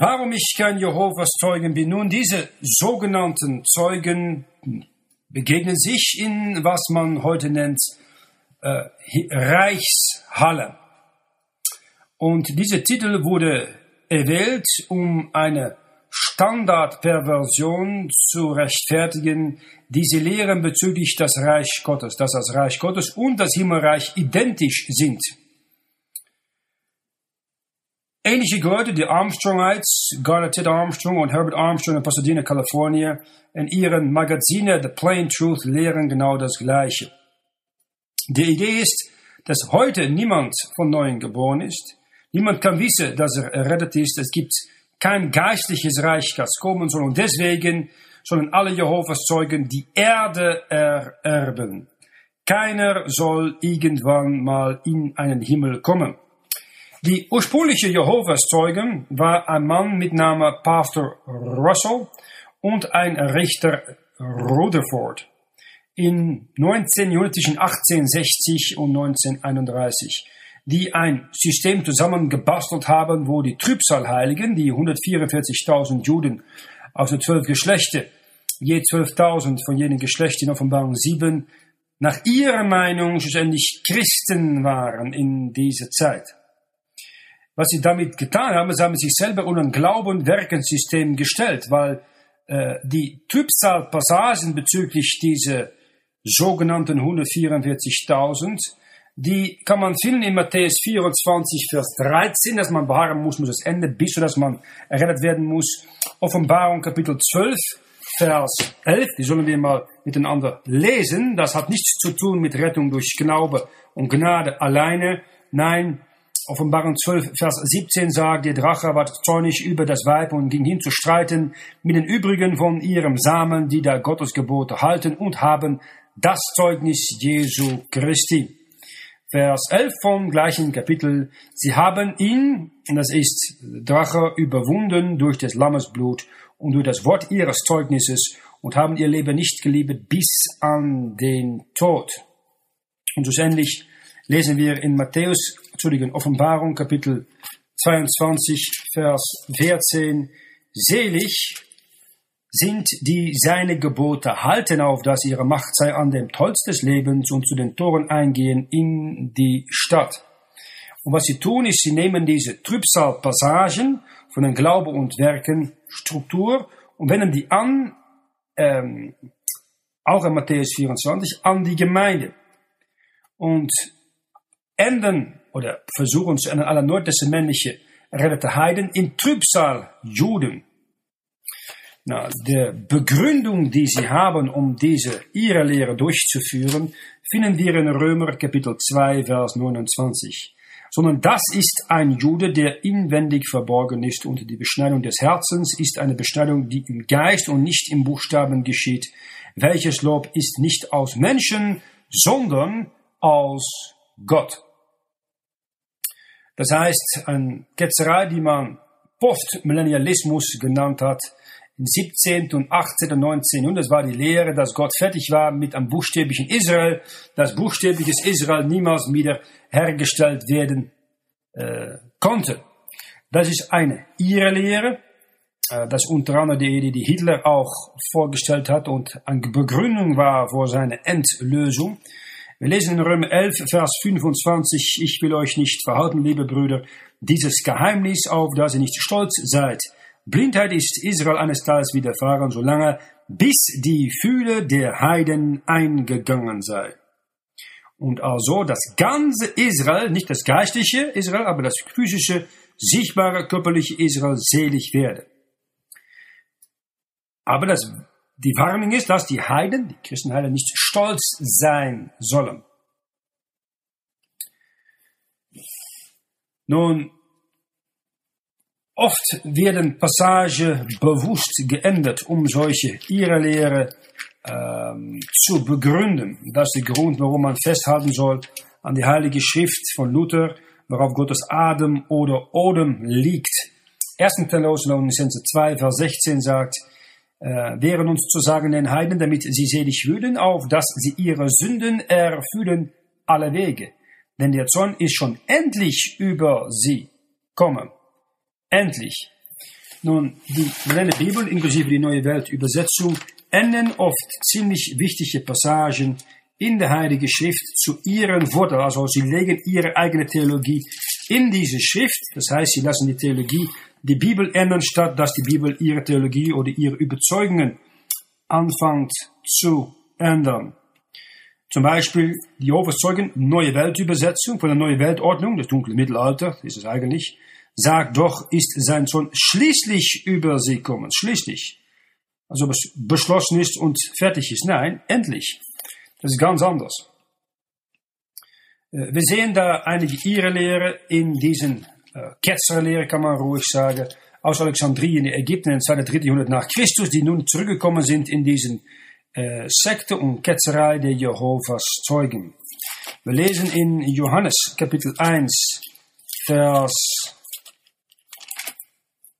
Warum ich kein Jehovas Zeugen bin? Nun, diese sogenannten Zeugen begegnen sich in, was man heute nennt, äh, Reichshalle. Und dieser Titel wurde erwählt, um eine Standardperversion zu rechtfertigen, diese Lehren bezüglich des Reich Gottes, dass das Reich Gottes und das Himmelreich identisch sind. Ähnliche Leute, die Armstrongites, Garnet Ted Armstrong und Herbert Armstrong in Pasadena, Kalifornien, in ihren Magazine The Plain Truth lehren genau das Gleiche. Die Idee ist, dass heute niemand von Neuem geboren ist. Niemand kann wissen, dass er errettet ist. Es gibt kein geistliches Reich, das kommen soll. Und deswegen sollen alle Jehovas Zeugen die Erde ererben. Keiner soll irgendwann mal in einen Himmel kommen. Die ursprüngliche Jehovas Zeugen war ein Mann mit Namen Pastor Russell und ein Richter Rutherford in 19, zwischen 1860 und 1931, die ein System zusammengebastelt haben, wo die Trübsalheiligen, die 144.000 Juden aus den zwölf Geschlechter, je 12.000 von jenen Geschlechtern in Offenbarung 7, nach ihrer Meinung schlussendlich Christen waren in dieser Zeit. Was sie damit getan haben, sie haben sich selber unter ein Glauben-Werkensystem gestellt, weil äh, die Trübsal-Passagen bezüglich dieser sogenannten 144.000, die kann man finden in Matthäus 24, Vers 13, dass man beharren muss, muss das Ende, bis so dass man errettet werden muss. Offenbarung Kapitel 12, Vers 11, die sollen wir mal miteinander lesen. Das hat nichts zu tun mit Rettung durch Glaube und Gnade alleine. Nein, Offenbarung 12, Vers 17 sagt, der Drache war zornig über das Weib und ging hin zu streiten mit den übrigen von ihrem Samen, die da Gottes Gebote halten und haben das Zeugnis Jesu Christi. Vers 11 vom gleichen Kapitel. Sie haben ihn, das ist Drache, überwunden durch des Lammes Blut und durch das Wort ihres Zeugnisses und haben ihr Leben nicht geliebt bis an den Tod. Und schlussendlich lesen wir in Matthäus, Entschuldigung, Offenbarung, Kapitel 22, Vers 14, selig sind die seine Gebote halten auf, dass ihre Macht sei an dem Tolz des Lebens und zu den Toren eingehen in die Stadt. Und was sie tun, ist, sie nehmen diese Trübsal-Passagen von den Glaube und Werken Struktur und wenden die an, ähm, auch in Matthäus 24, an die Gemeinde. Und enden oder versuchen zu ändern alle neutestamentliche rettete Heiden in Trübsal Juden. Na, der Begründung, die sie haben, um diese ihre Lehre durchzuführen, finden wir in Römer Kapitel 2, Vers 29. Sondern das ist ein Jude, der inwendig verborgen ist und die Beschneidung des Herzens ist eine Beschneidung, die im Geist und nicht im Buchstaben geschieht. Welches Lob ist nicht aus Menschen, sondern aus Gott. Das heißt, eine Ketzerei, die man Postmillennialismus genannt hat, im 17. und 18. und 19. Jahrhundert, das war die Lehre, dass Gott fertig war mit einem buchstäblichen Israel, dass buchstäbliches Israel niemals wieder hergestellt werden äh, konnte. Das ist eine ihre Lehre, äh, das unter anderem die Idee, die Hitler auch vorgestellt hat und eine Begründung war für seine Endlösung. Wir lesen in Römer 11, Vers 25, ich will euch nicht verhalten, liebe Brüder, dieses Geheimnis, auf das ihr nicht stolz seid. Blindheit ist Israel eines Tages widerfahren, solange bis die Fühle der Heiden eingegangen sei. Und also das ganze Israel, nicht das geistliche Israel, aber das physische, sichtbare, körperliche Israel selig werde. Aber das die Warnung ist, dass die Heiden, die Christenheiden, nicht stolz sein sollen. Nun, oft werden Passagen bewusst geändert, um solche ihre Lehre ähm, zu begründen. Das ist der Grund, warum man festhalten soll an die Heilige Schrift von Luther, worauf Gottes Adem oder Odem liegt. 1. Thessalonicense 2, Vers 16 sagt, äh, wären uns zu sagen den Heiden, damit sie selig würden, auf dass sie ihre Sünden erfüllen alle Wege. Denn der Zorn ist schon endlich über sie kommen. Endlich. Nun, die moderne Bibel, inklusive die Neue Weltübersetzung, enden oft ziemlich wichtige Passagen in der Heilige Schrift zu ihren Worten. Also sie legen ihre eigene Theologie in diese Schrift. Das heißt, sie lassen die Theologie die Bibel ändern, statt dass die Bibel ihre Theologie oder ihre Überzeugungen anfängt zu ändern. Zum Beispiel die Jehovas Neue Weltübersetzung von der Neue Weltordnung, das dunkle Mittelalter, ist es eigentlich, sagt doch, ist sein Sohn schließlich über sie kommen, schließlich. Also ob es beschlossen ist und fertig ist. Nein, endlich. Das ist ganz anders. Äh, wir sehen da einige ihre Lehre in diesen Ketzerlehre, kann man ruhig sagen, aus Alexandrien in Ägypten im 2. 3. Jahrhundert nach Christus, die nun zurückgekommen sind in diesen äh, Sekte und Ketzerei der Jehovas Zeugen. Wir lesen in Johannes Kapitel 1, Vers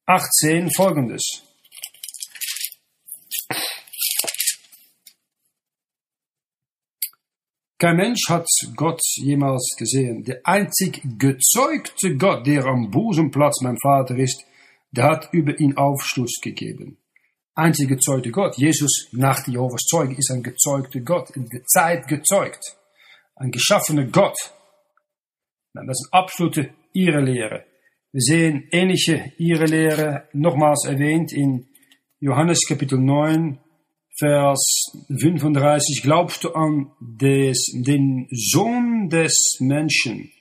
18 folgendes. Kein Mensch hat Gott jemals gesehen. Der einzig gezeugte Gott, der am Busenplatz mein Vater ist, der hat über ihn Aufschluss gegeben. Einzig gezeugte Gott, Jesus nach Jehovas Zeuge, ist ein gezeugter Gott, in der Zeit gezeugt. Ein geschaffener Gott. Das ist eine absolute Irrlehre. Wir sehen ähnliche Irrlehre nochmals erwähnt in Johannes Kapitel 9, Vers 35, glaubst du an des, den Sohn des Menschen?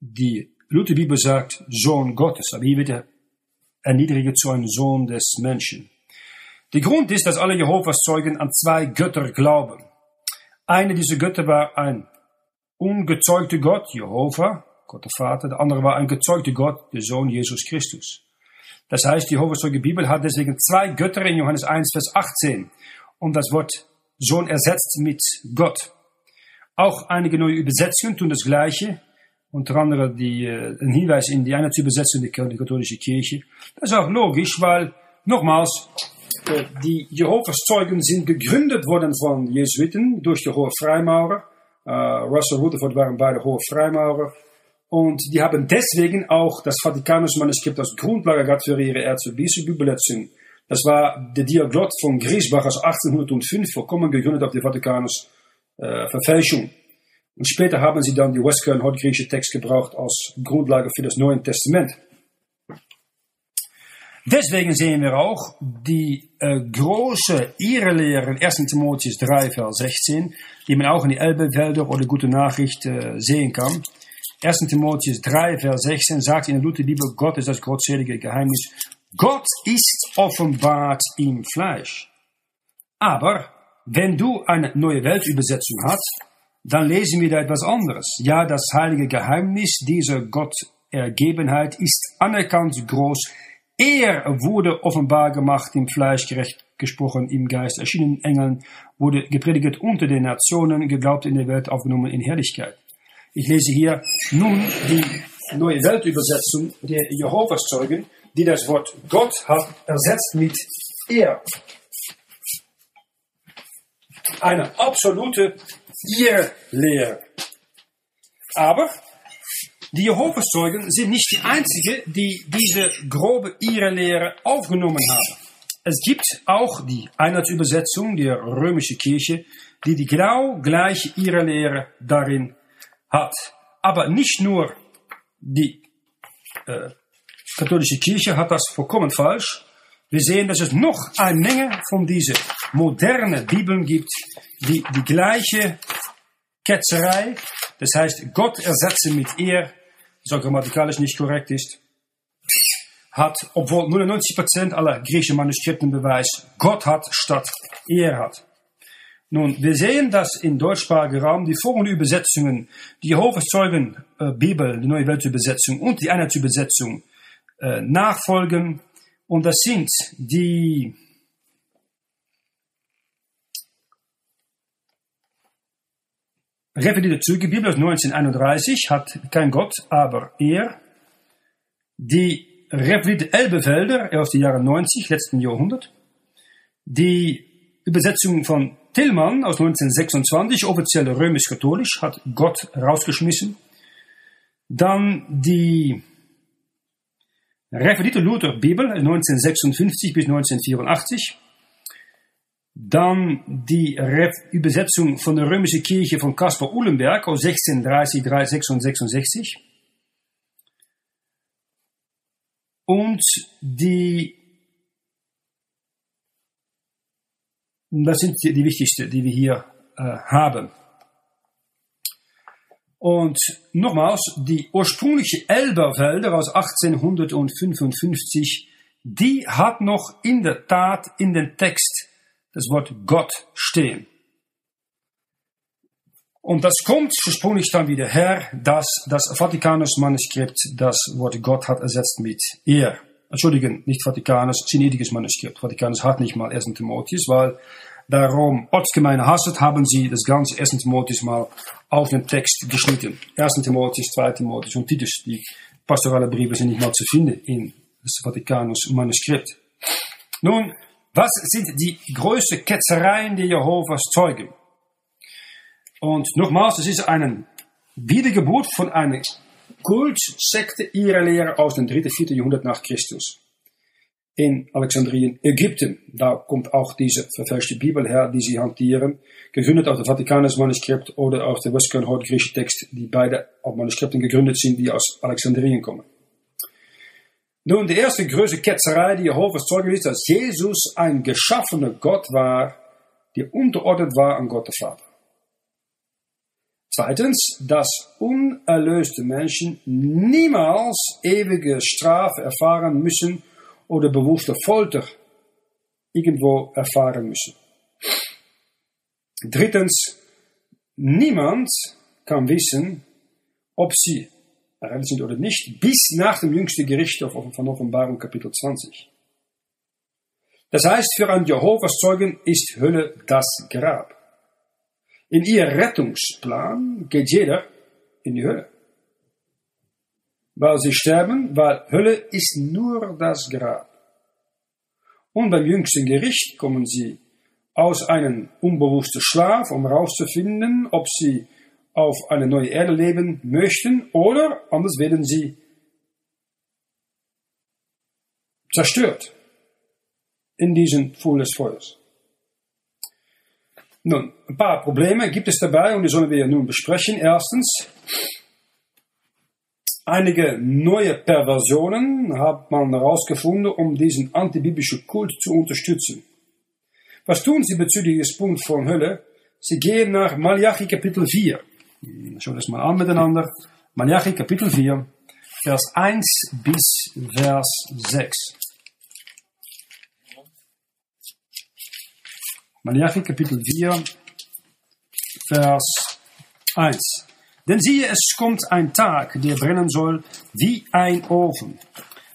Die Lutherbibel sagt Sohn Gottes, aber hier wird er erniedrigt zu einem Sohn des Menschen. Der Grund ist, dass alle Jehovas Zeugen an zwei Götter glauben. Eine dieser Götter war ein ungezeugter Gott, Jehova, Gott der Vater, der andere war ein gezeugter Gott, der Sohn Jesus Christus. Das heißt, die Jehovas Bibel hat deswegen zwei Götter in Johannes 1, Vers 18 und das Wort Sohn ersetzt mit Gott. Auch einige neue Übersetzungen tun das Gleiche, unter anderem die, äh, ein Hinweis in die Einheitsübersetzung der katholischen Kirche. Das ist auch logisch, weil, nochmals, äh, die Jehovas Zeugen sind gegründet worden von Jesuiten durch die Hohe Freimaurer. Uh, Russell Rutherford waren beide Hohe Freimaurer. Und die haben deswegen auch das Vatikanus-Manuskript als Grundlage gehabt für ihre Erzbischof-Übersetzung. Das war der Diaglott von Griesbach aus 1805, vollkommen gegründet auf die Vatikanus-Verfälschung. Äh, und später haben sie dann die Westcurrent Hotgriechische Text gebraucht als Grundlage für das Neue Testament. Deswegen sehen wir auch die äh, große Irrlehre in 1. Timotheus 3, Vers 16, die man auch in die Elbewälder oder Gute Nachricht äh, sehen kann. 1. Timotheus 3, Vers 16 sagt in der Lutherbibel, Gott ist das gottselige Geheimnis. Gott ist offenbart im Fleisch. Aber wenn du eine neue Weltübersetzung hast, dann lesen wir da etwas anderes. Ja, das heilige Geheimnis dieser Gottergebenheit ist anerkannt groß. Er wurde offenbar gemacht im Fleisch, gerecht gesprochen im Geist, erschienen Engeln, wurde gepredigt unter den Nationen, geglaubt in der Welt, aufgenommen in Herrlichkeit. Ich lese hier nun die neue Weltübersetzung der Jehovas Zeugen, die das Wort Gott hat ersetzt mit er. Eine absolute Irrlehre. Aber die Jehovas Zeugen sind nicht die einzigen, die diese grobe Irrlehre aufgenommen haben. Es gibt auch die Einheitsübersetzung der römischen Kirche, die die genau gleiche Irrlehre darin hat. Aber nicht nur die äh, katholische Kirche hat das vollkommen falsch. Wir sehen, dass es noch eine Menge von diesen modernen Bibeln gibt, die die gleiche Ketzerei, das heißt Gott ersetzen mit er, auch grammatikalisch nicht korrekt ist, hat, obwohl 99% aller griechischen Manuskripten beweist, Gott hat statt er hat. Nun, wir sehen, dass im deutschsprachigen Raum die folgenden Übersetzungen, die Jehovas Zeugen äh, Bibel, die Neue Weltübersetzung und die Einheitsübersetzung äh, nachfolgen. Und das sind die Revidierte Züge, Bibel aus 1931 hat kein Gott, aber er. Die Revidierte Elbefelder aus den Jahren 90, letzten Jahrhundert. Die Übersetzung von Tillmann aus 1926, offiziell römisch-katholisch, hat Gott rausgeschmissen. Dann die Referierte Luther Bibel 1956 bis 1984. Dann die Re Übersetzung von der Römischen Kirche von Caspar Uhlenberg aus 1630, 666. Und die, das sind die, die wichtigsten, die wir hier äh, haben. Und nochmals, die ursprüngliche Elberfelder aus 1855, die hat noch in der Tat in den Text das Wort Gott stehen. Und das kommt ursprünglich dann wieder her, dass das Vatikanus Manuskript das Wort Gott hat ersetzt mit er. Entschuldigen, nicht Vatikanus, sinediges Manuskript. Vatikanus hat nicht mal 1. Timotheus, weil darum Ortsgemeinde hasset, haben sie das ganze 1. Timotheus mal auf den Text geschnitten. 1. Timotheus, 2. Timotheus und Titus. Die pastorale Briefe sind nicht mal zu finden in das Vatikanus Manuskript. Nun, was sind die größten Ketzereien der Jehovas Zeugen? Und nochmals, das ist eine Wiedergeburt von einer Kultsekte ihrer Lehre aus dem 3. 4. Jahrhundert nach Christus in Alexandrien, Ägypten. Da kommt auch diese verfälschte Bibel her, die sie hantieren, gegründet auf dem Vatikanus Manuskript oder auf dem Western griechischen Text, die beide auf Manuskripten gegründet sind, die aus Alexandrien kommen. Nun, die erste größte Ketzerei, die Jehovas Zeugen ist, dass Jesus ein geschaffener Gott war, der unterordnet war an Gott der Vater. Zweitens, dass unerlöste Menschen niemals ewige Strafe erfahren müssen, oder bewusste Folter irgendwo erfahren müssen. Drittens, niemand kann wissen, ob sie errettet sind oder nicht, bis nach dem jüngsten Gericht von Offenbarung Kapitel 20. Das heißt, für einen Jehovas Zeugen ist Hölle das Grab. In ihr Rettungsplan geht jeder in die Hölle weil sie sterben, weil Hölle ist nur das Grab. Und beim jüngsten Gericht kommen sie aus einem unbewussten Schlaf, um herauszufinden, ob sie auf eine neue Erde leben möchten oder anders werden sie zerstört in diesen Pfuhl des Feuers. Nun, ein paar Probleme gibt es dabei und die sollen wir nun besprechen. Erstens, Einige neue Perversionen hat man herausgefunden, um diesen antibiblischen Kult zu unterstützen. Was tun sie bezüglich des Punkt von Hölle? Sie gehen nach Malachi Kapitel 4. Schauen wir das mal an miteinander. Malachi Kapitel 4, Vers 1 bis Vers 6. Malachi Kapitel 4, Vers 1. Denn siehe, es kommt ein Tag, der brennen soll wie ein Ofen.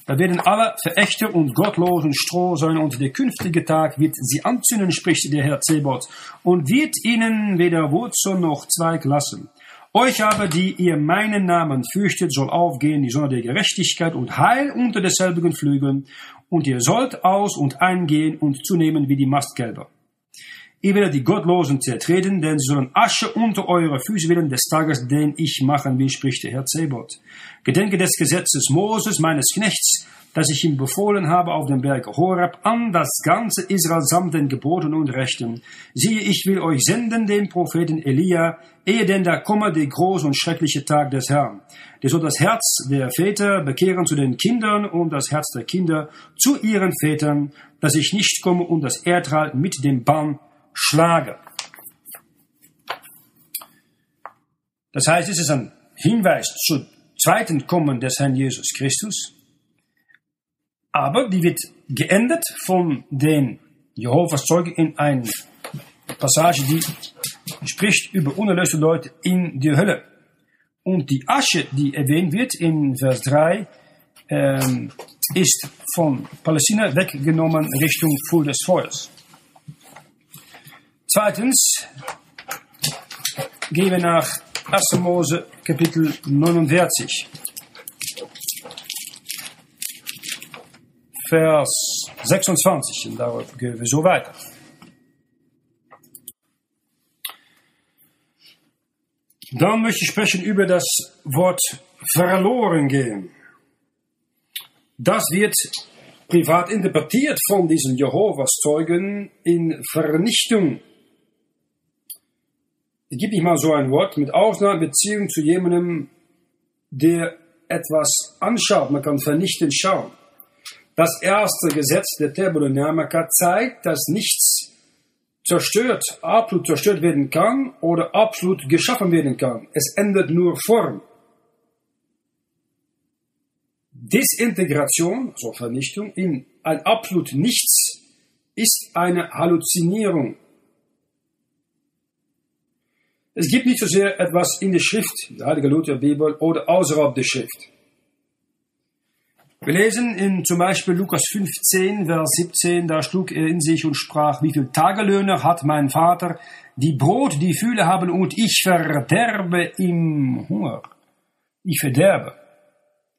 Da werden alle Verächter und Gottlosen Stroh sein, und der künftige Tag wird sie anzünden, spricht der Herr Zebot, und wird ihnen weder Wurzel noch Zweig lassen. Euch aber, die ihr meinen Namen fürchtet, soll aufgehen die Sonne der Gerechtigkeit und Heil unter derselbigen Flügeln, und ihr sollt aus und eingehen und zunehmen wie die Mastkälber. Ihr werdet die Gottlosen zertreten, denn sie sollen Asche unter eure Füße werden des Tages, den ich machen will, spricht der Herr Zebot. Gedenke des Gesetzes Moses, meines Knechts, das ich ihm befohlen habe auf dem Berg Horeb, an das ganze Israel samt den Geboten und Rechten. Siehe, ich will euch senden, den Propheten Elia, ehe denn da komme der große und schreckliche Tag des Herrn. Der soll das Herz der Väter bekehren zu den Kindern und das Herz der Kinder zu ihren Vätern, dass ich nicht komme und das Erdreich mit dem Bann schlagen. Das heißt, es ist ein Hinweis zum zweiten Kommen des Herrn Jesus Christus. Aber die wird geändert von den Jehovas Zeugen in eine Passage, die spricht über unerlöste Leute in die Hölle. Und die Asche, die erwähnt wird in Vers 3, ähm, ist von Palästina weggenommen Richtung Fuhl des Feuers. Zweitens gehen wir nach 1. Mose Kapitel 49. Vers 26 und darauf gehen wir so weiter. Dann möchte ich sprechen über das Wort verloren gehen. Das wird privat interpretiert von diesen Jehovas Zeugen in Vernichtung. Es gibt nicht mal so ein Wort mit Ausnahmebeziehung zu jemandem, der etwas anschaut. Man kann vernichtend schauen. Das erste Gesetz der Thermodynamika zeigt, dass nichts zerstört, absolut zerstört werden kann oder absolut geschaffen werden kann. Es ändert nur Form. Desintegration, also Vernichtung, in ein absolut Nichts ist eine Halluzinierung. Es gibt nicht so sehr etwas in der Schrift, der Heilige Luther Bibel, oder außerhalb der Schrift. Wir lesen in zum Beispiel Lukas 15, Vers 17, da schlug er in sich und sprach, wie viel Tagelöhner hat mein Vater, die Brot, die Fühle haben und ich verderbe im Hunger. Ich verderbe.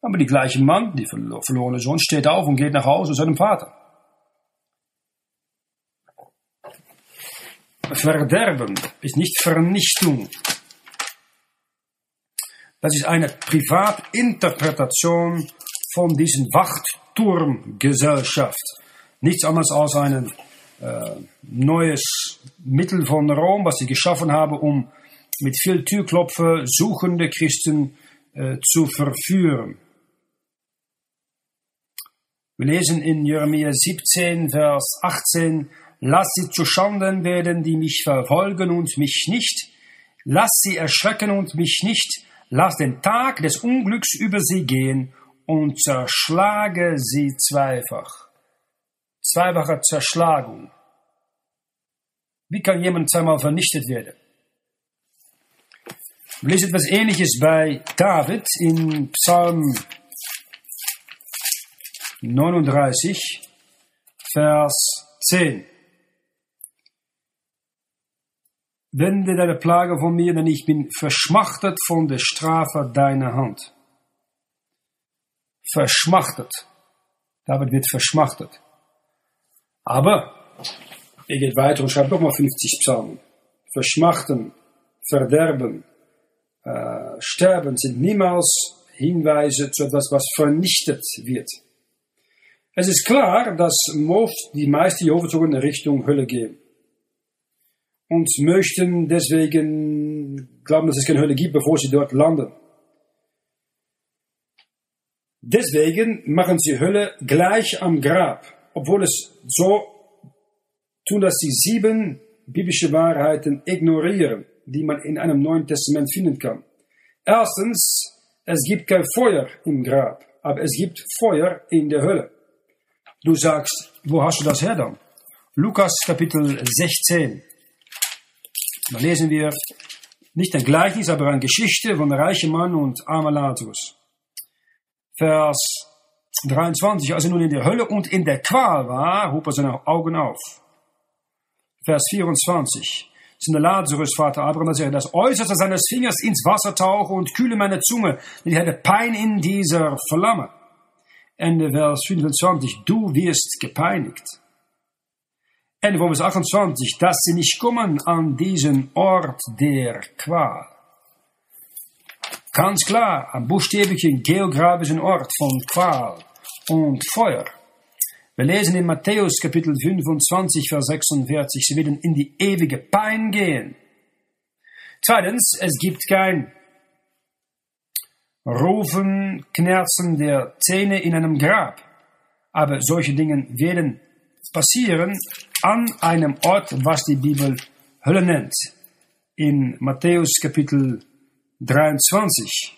Aber die gleiche Mann, die verlorene Sohn, steht auf und geht nach Hause zu seinem Vater. Verderben ist nicht Vernichtung. Das ist eine Privatinterpretation von diesen Wachturmgesellschaft. Nichts anderes als ein äh, neues Mittel von Rom, was sie geschaffen haben, um mit viel Türklopfer suchende Christen äh, zu verführen. Wir lesen in Jeremia 17, Vers 18, Lass sie zu Schanden werden, die mich verfolgen und mich nicht. Lass sie erschrecken und mich nicht. Lass den Tag des Unglücks über sie gehen und zerschlage sie zweifach. Zweifache Zerschlagung. Wie kann jemand zweimal vernichtet werden? Wir lesen etwas Ähnliches bei David in Psalm 39, Vers 10. Wende deine Plage von mir, denn ich bin verschmachtet von der Strafe deiner Hand. Verschmachtet. David wird verschmachtet. Aber er geht weiter und schreibt nochmal 50 Psalmen. Verschmachten, verderben, äh, sterben sind niemals Hinweise zu etwas, was vernichtet wird. Es ist klar, dass most, die meisten Jehovazeugen in Richtung Hölle gehen. Und möchten deswegen glauben, dass es keine Hölle gibt, bevor sie dort landen. Deswegen machen sie Hölle gleich am Grab, obwohl es so tun, dass sie sieben biblische Wahrheiten ignorieren, die man in einem Neuen Testament finden kann. Erstens, es gibt kein Feuer im Grab, aber es gibt Feuer in der Hölle. Du sagst, wo hast du das her dann? Lukas Kapitel 16. Da lesen wir nicht ein Gleichnis, aber eine Geschichte von einem reichen Mann und armer Lazarus. Vers 23. Als er nun in der Hölle und in der Qual war, hob er seine Augen auf. Vers 24. Sind der Lazarus, Vater Abraham, dass er das Äußerste seines Fingers ins Wasser tauche und kühle meine Zunge, denn ich hatte Pein in dieser Flamme. Ende Vers 25, du wirst gepeinigt. Von Vers 28, dass sie nicht kommen an diesen Ort der Qual. Ganz klar, ein buchstäblicher geografischen Ort von Qual und Feuer. Wir lesen in Matthäus Kapitel 25, Vers 46, sie werden in die ewige Pein gehen. Zweitens, es gibt kein Rufen, Knirzen der Zähne in einem Grab. Aber solche Dinge werden passieren an einem Ort, was die Bibel Hölle nennt. In Matthäus Kapitel 23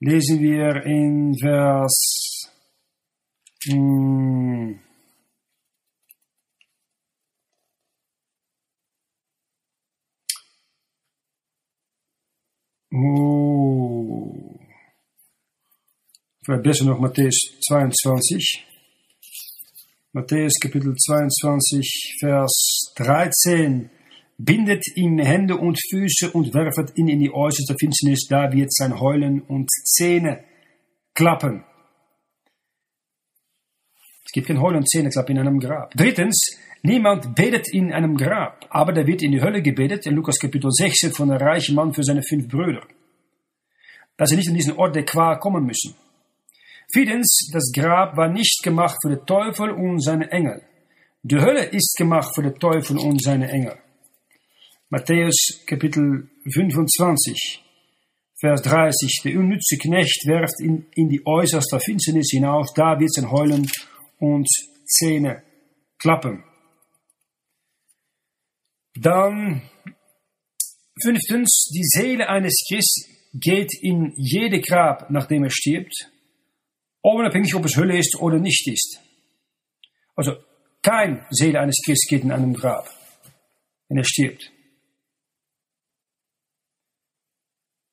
lesen wir in Vers hm, Oh. Besser noch Matthäus 22. Matthäus Kapitel 22, Vers 13. Bindet ihm Hände und Füße und werfet ihn in die äußerste Finsternis, da wird sein Heulen und Zähne klappen. Es gibt kein Heulen und Zähneklappen in einem Grab. Drittens, niemand betet in einem Grab, aber da wird in die Hölle gebetet, in Lukas Kapitel 16 von einem reichen Mann für seine fünf Brüder. Dass sie nicht an diesen Ort der Qual kommen müssen. Viertens, das Grab war nicht gemacht für den Teufel und seine Engel. Die Hölle ist gemacht für den Teufel und seine Engel. Matthäus Kapitel 25, Vers 30. Der unnütze Knecht werft in, in die äußerste Finsternis hinaus, da wird sein Heulen und Zähne klappen. Dann fünftens, die Seele eines Christen geht in jede Grab, nachdem er stirbt, unabhängig ob es Hölle ist oder nicht ist. Also kein Seele eines Christen geht in einem Grab, wenn er stirbt.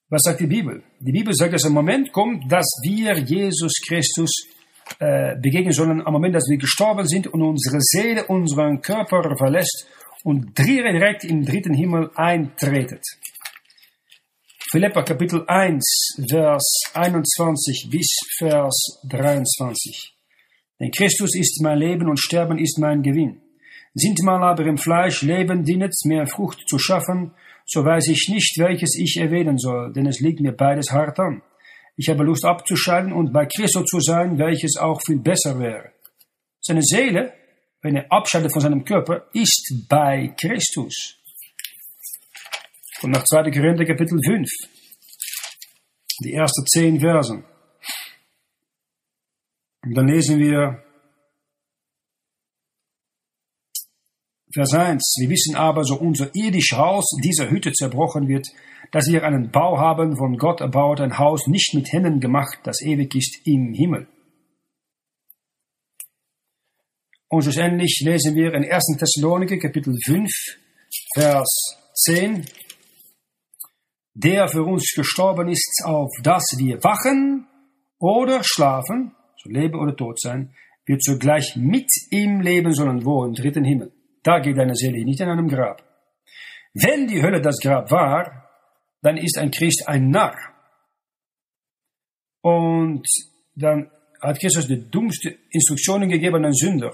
Was sagt die Bibel? Die Bibel sagt, dass ein Moment kommt, dass wir Jesus Christus äh, begegnen sollen, am Moment, dass wir gestorben sind und unsere Seele unseren Körper verlässt und direkt im dritten Himmel eintretet. Philippa Kapitel 1, Vers 21 bis Vers 23. Denn Christus ist mein Leben und Sterben ist mein Gewinn. Sind mal aber im Fleisch Leben dienet, mehr Frucht zu schaffen, so weiß ich nicht, welches ich erwähnen soll, denn es liegt mir beides hart an. Ich habe Lust abzuscheiden und bei Christus zu sein, welches auch viel besser wäre. Seine Seele wenn er abscheidet von seinem Körper, ist bei Christus. Und nach 2. Korinther Kapitel 5, die ersten zehn Versen. Und dann lesen wir Vers 1. Wir wissen aber, so unser irdisches Haus dieser Hütte zerbrochen wird, dass wir einen Bau haben, von Gott erbaut, ein Haus nicht mit Händen gemacht, das ewig ist im Himmel. Und schlussendlich lesen wir in 1. Thessaloniker Kapitel 5, Vers 10, der für uns gestorben ist, auf dass wir wachen oder schlafen, so leben oder tot sein, wird zugleich mit ihm leben sollen, wo im dritten Himmel. Da geht deine Seele nicht in einem Grab. Wenn die Hölle das Grab war, dann ist ein Christ ein Narr. Und dann hat Christus die dummste Instruktionen gegeben an Sünder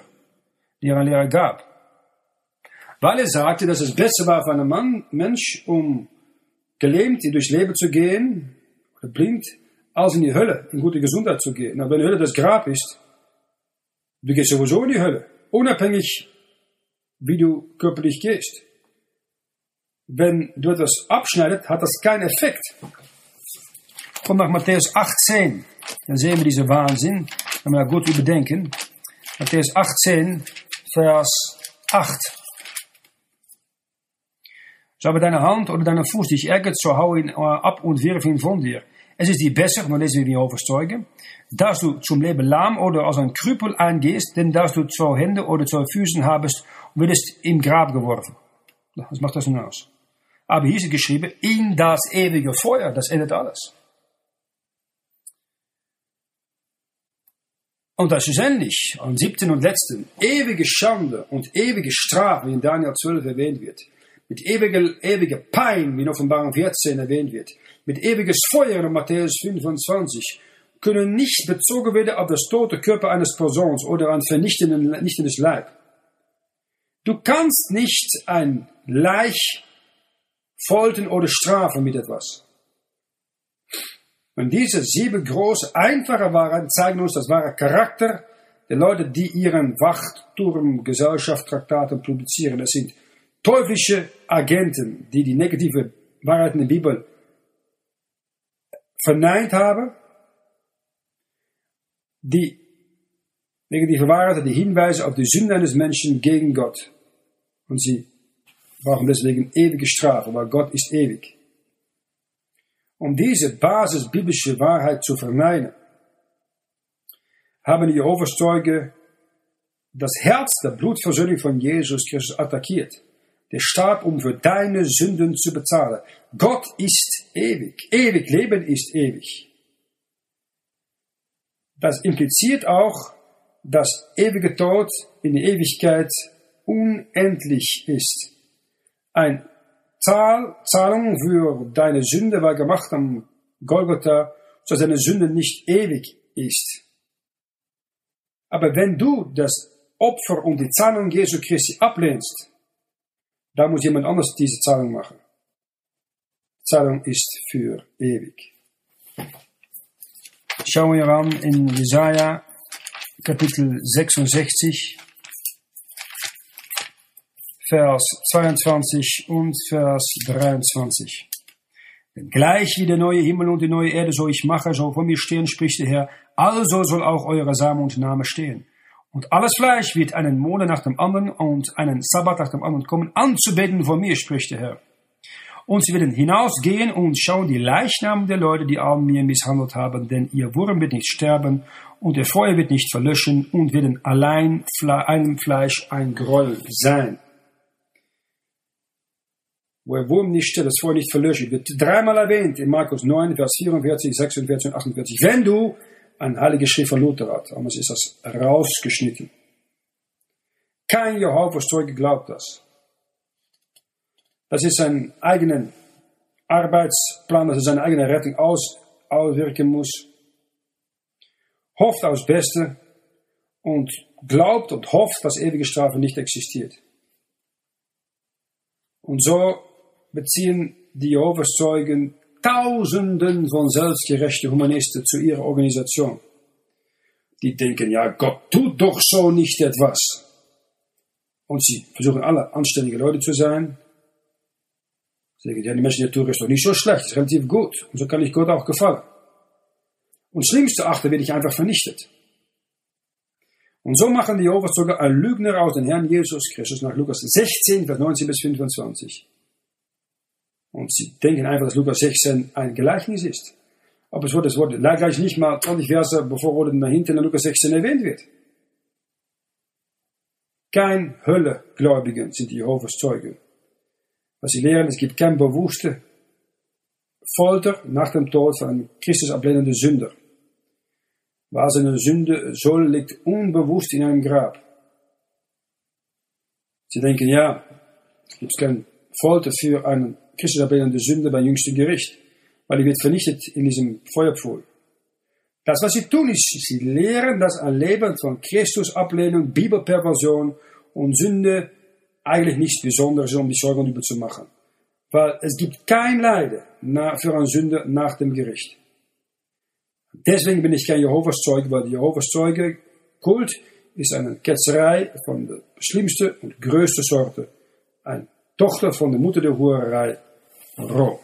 die er an Lehrer gab. Weil er sagte, dass es besser war für einen Mann, Mensch, um gelähmt durchs Leben zu gehen, oder blind, als in die Hölle, in gute Gesundheit zu gehen. Aber wenn die Hölle das Grab ist, du gehst sowieso in die Hölle, unabhängig, wie du körperlich gehst. Wenn du etwas abschneidet, hat das keinen Effekt. Komm nach Matthäus 18, dann sehen wir diesen Wahnsinn, wenn wir gut überdenken. Matthäus 18, Vers 8. So aber deine Hand oder deine Fuß dich ärgert, so hau ihn ab und wirf ihn von dir. Es ist dir besser, dan lesen wir die Overzeugen, dass du zum Leben lahm oder als ein Krüppel eingehst, denn dass du zwei Hände oder zwei Füßen habest und wirst im Grab geworfen. Was macht das nun aus? Aber hier ist geschrieben, in das ewige Feuer, das endet alles. Und das ist endlich, am siebten und letzten, ewige Schande und ewige Strafe, wie in Daniel 12 erwähnt wird, mit ewiger, ewiger Pein, wie in Offenbarung 14 erwähnt wird, mit ewiges Feuer in Matthäus 25, können nicht bezogen werden auf das tote Körper eines Persons oder ein vernichtendes Leib. Du kannst nicht ein Leich foltern oder strafen mit etwas. Und diese sieben große, einfache Wahrheiten zeigen uns das wahre Charakter der Leute, die ihren Wachturm-Gesellschaft-Traktaten publizieren. Das sind teuflische Agenten, die die negative Wahrheiten der Bibel verneint haben, die negative Wahrheiten, die hinweisen auf die Sünde eines Menschen gegen Gott. Und sie brauchen deswegen ewige Strafe, weil Gott ist ewig. Um diese basisbiblische Wahrheit zu verneinen, haben die Jehovas Zeuge das Herz der Blutversöhnung von Jesus Christus attackiert. Der starb, um für deine Sünden zu bezahlen. Gott ist ewig. Ewig Leben ist ewig. Das impliziert auch, dass ewige Tod in der Ewigkeit unendlich ist. Ein Zahl, Zahlung für deine Sünde war gemacht am Golgotha, so dass deine Sünde nicht ewig ist. Aber wenn du das Opfer und die Zahlung Jesu Christi ablehnst, dann muss jemand anders diese Zahlung machen. Die Zahlung ist für ewig. schauen wir an in Jesaja Kapitel 66, Vers 22 und Vers 23. Denn gleich wie der neue Himmel und die neue Erde, so ich mache, so vor mir stehen, spricht der Herr, also soll auch eure Same und Name stehen. Und alles Fleisch wird einen Monat nach dem anderen und einen Sabbat nach dem anderen kommen, anzubeten vor mir, spricht der Herr. Und sie werden hinausgehen und schauen die Leichnamen der Leute, die an mir misshandelt haben, denn ihr Wurm wird nicht sterben und ihr Feuer wird nicht verlöschen und werden allein einem Fleisch ein Groll sein. Wo der Wurm nicht stirbt, das Feuer nicht verlöscht, wird dreimal erwähnt in Markus 9, Vers 44, 46 und 48. Wenn du ein heilige Schrift von Luther hat, aber es ist das rausgeschnitten. Kein Jehovas Zeuge glaubt das. Das ist sein eigener Arbeitsplan, dass er seine eigene Rettung aus, auswirken muss. Hofft aufs Beste und glaubt und hofft, dass ewige Strafe nicht existiert. Und so beziehen die Jehovas Zeugen Tausenden von selbstgerechten Humanisten zu ihrer Organisation. Die denken, ja, Gott tut doch so nicht etwas. Und sie versuchen alle anständige Leute zu sein. Sie sagen, ja, die Menschen, die tun ist doch nicht so schlecht, ist relativ gut. Und so kann ich Gott auch gefallen. Und schlimmste Achter werde ich einfach vernichtet. Und so machen die Jehovas sogar ein Lügner aus den Herrn Jesus Christus nach Lukas 16, Vers 19 bis 25. Und sie denken einfach, dass Lukas 16 ein Gleichnis ist. Aber es wird das Wort gleich nicht mal 20 Verse bevor oder hinten in Lukas 16 erwähnt wird. Kein Hölle-Gläubigen sind die Jehovas Zeugen. Was sie lehren, es gibt kein bewusste Folter nach dem Tod von einem Christus ablehnenden Sünder. Waar seine Sünde soll, liegt unbewusst in einem Grab. Sie denken, ja, es gibt kein Folter für einen Christus ablehnende Sünde beim jüngsten Gericht, weil er wird vernichtet in diesem Feuerpfuhl. Das, was sie tun, ist, sie lehren, dass ein Leben von Christus Ablehnung, Bibelperversion und Sünde eigentlich nichts Besonderes um die Sorgen darüber zu machen. Weil es gibt kein Leiden für eine Sünde nach dem Gericht. Deswegen bin ich kein Jehovas Zeuge, weil Jehovas Zeuge Kult ist eine Ketzerei von der schlimmsten und größten Sorte. Eine Tochter von der Mutter der Hurerei Rom.